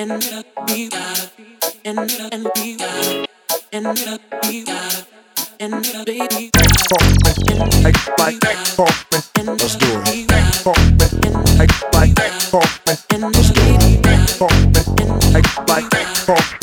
and be wild, and and be wild, and be wild, and baby. Act like Funkman, let's do it. Funkman, act like Funkman, let's do it. Funkman, act like Funkman.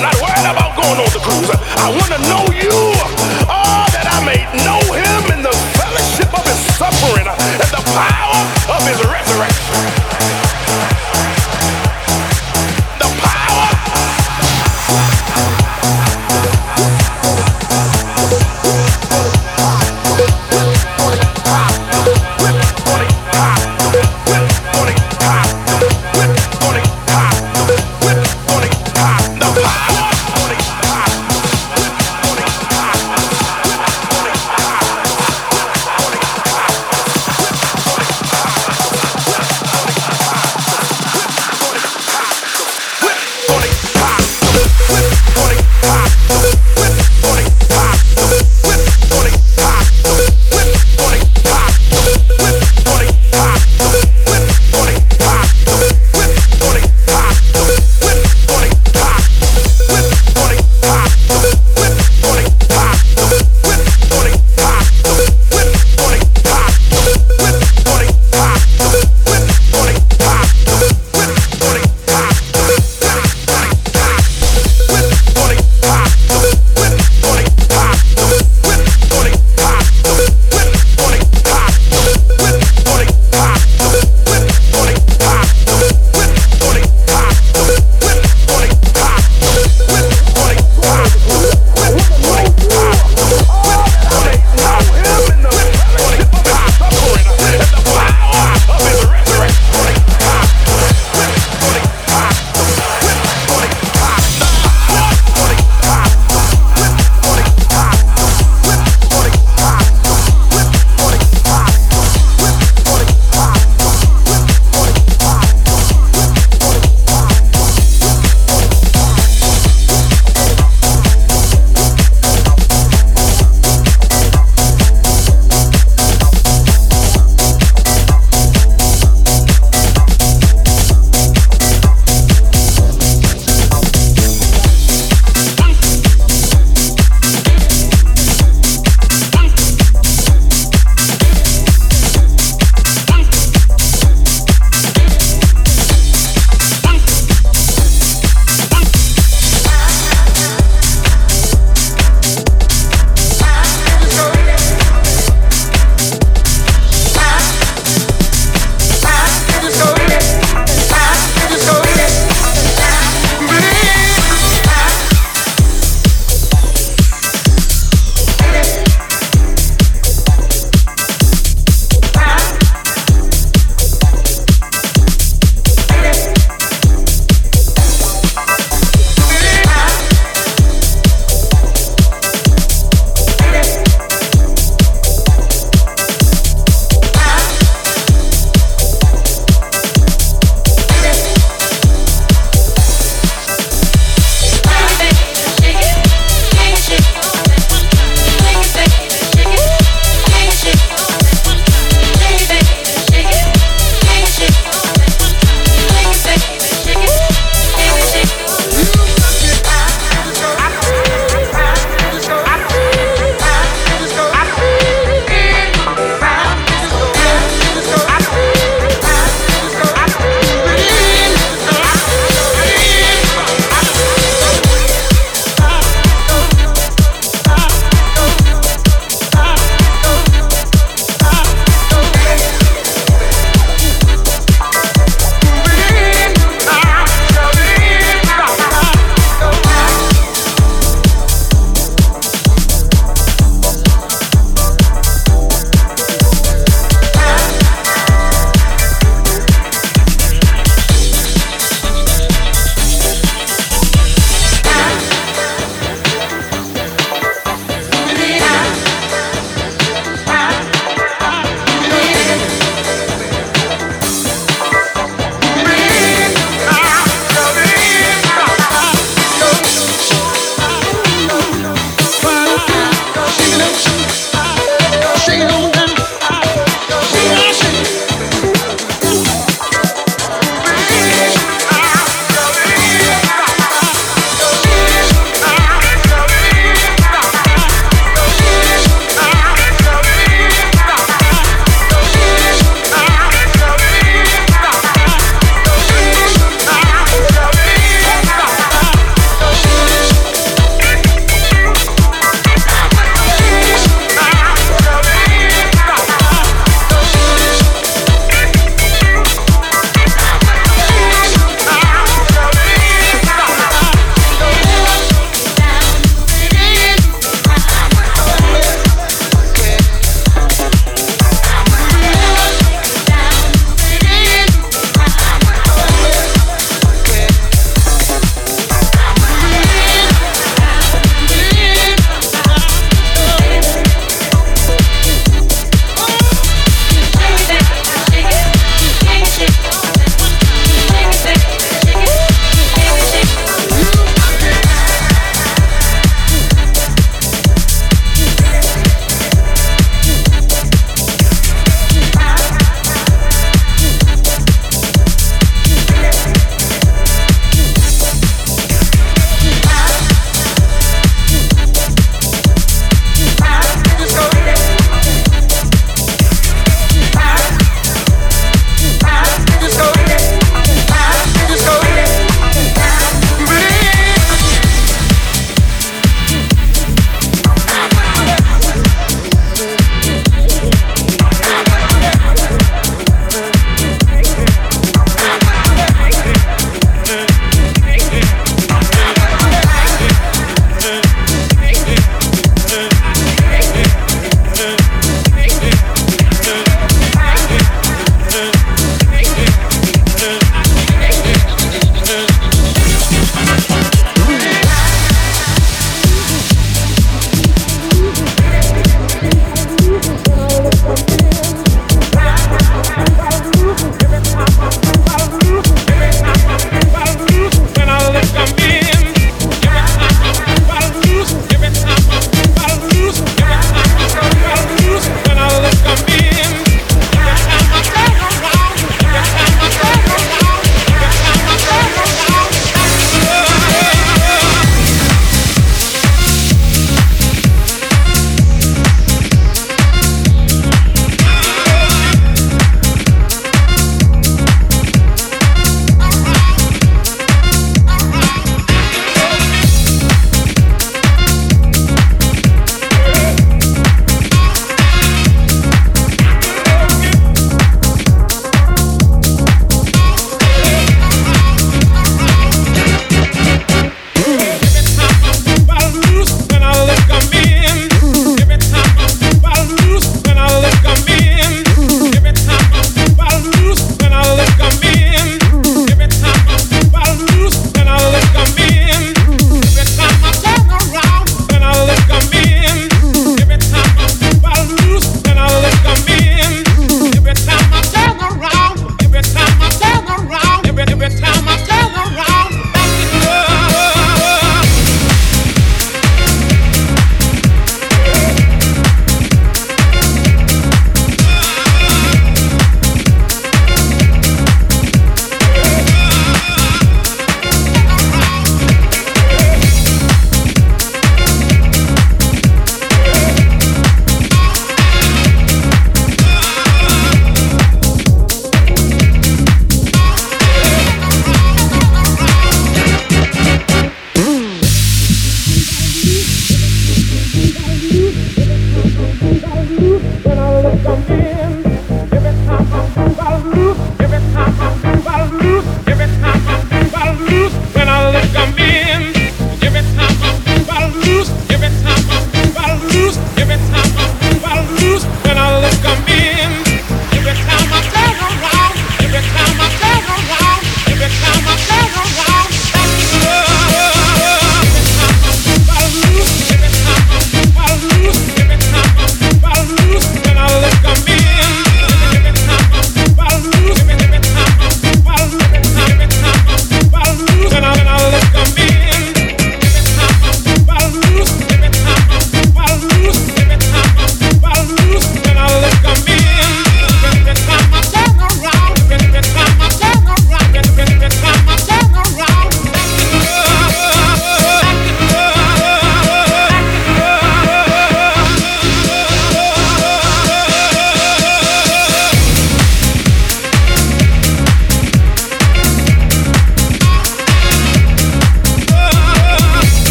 Not worried about going on the cruise. I want to know you. Oh, that I may know him in the fellowship of his suffering and the power of his resurrection.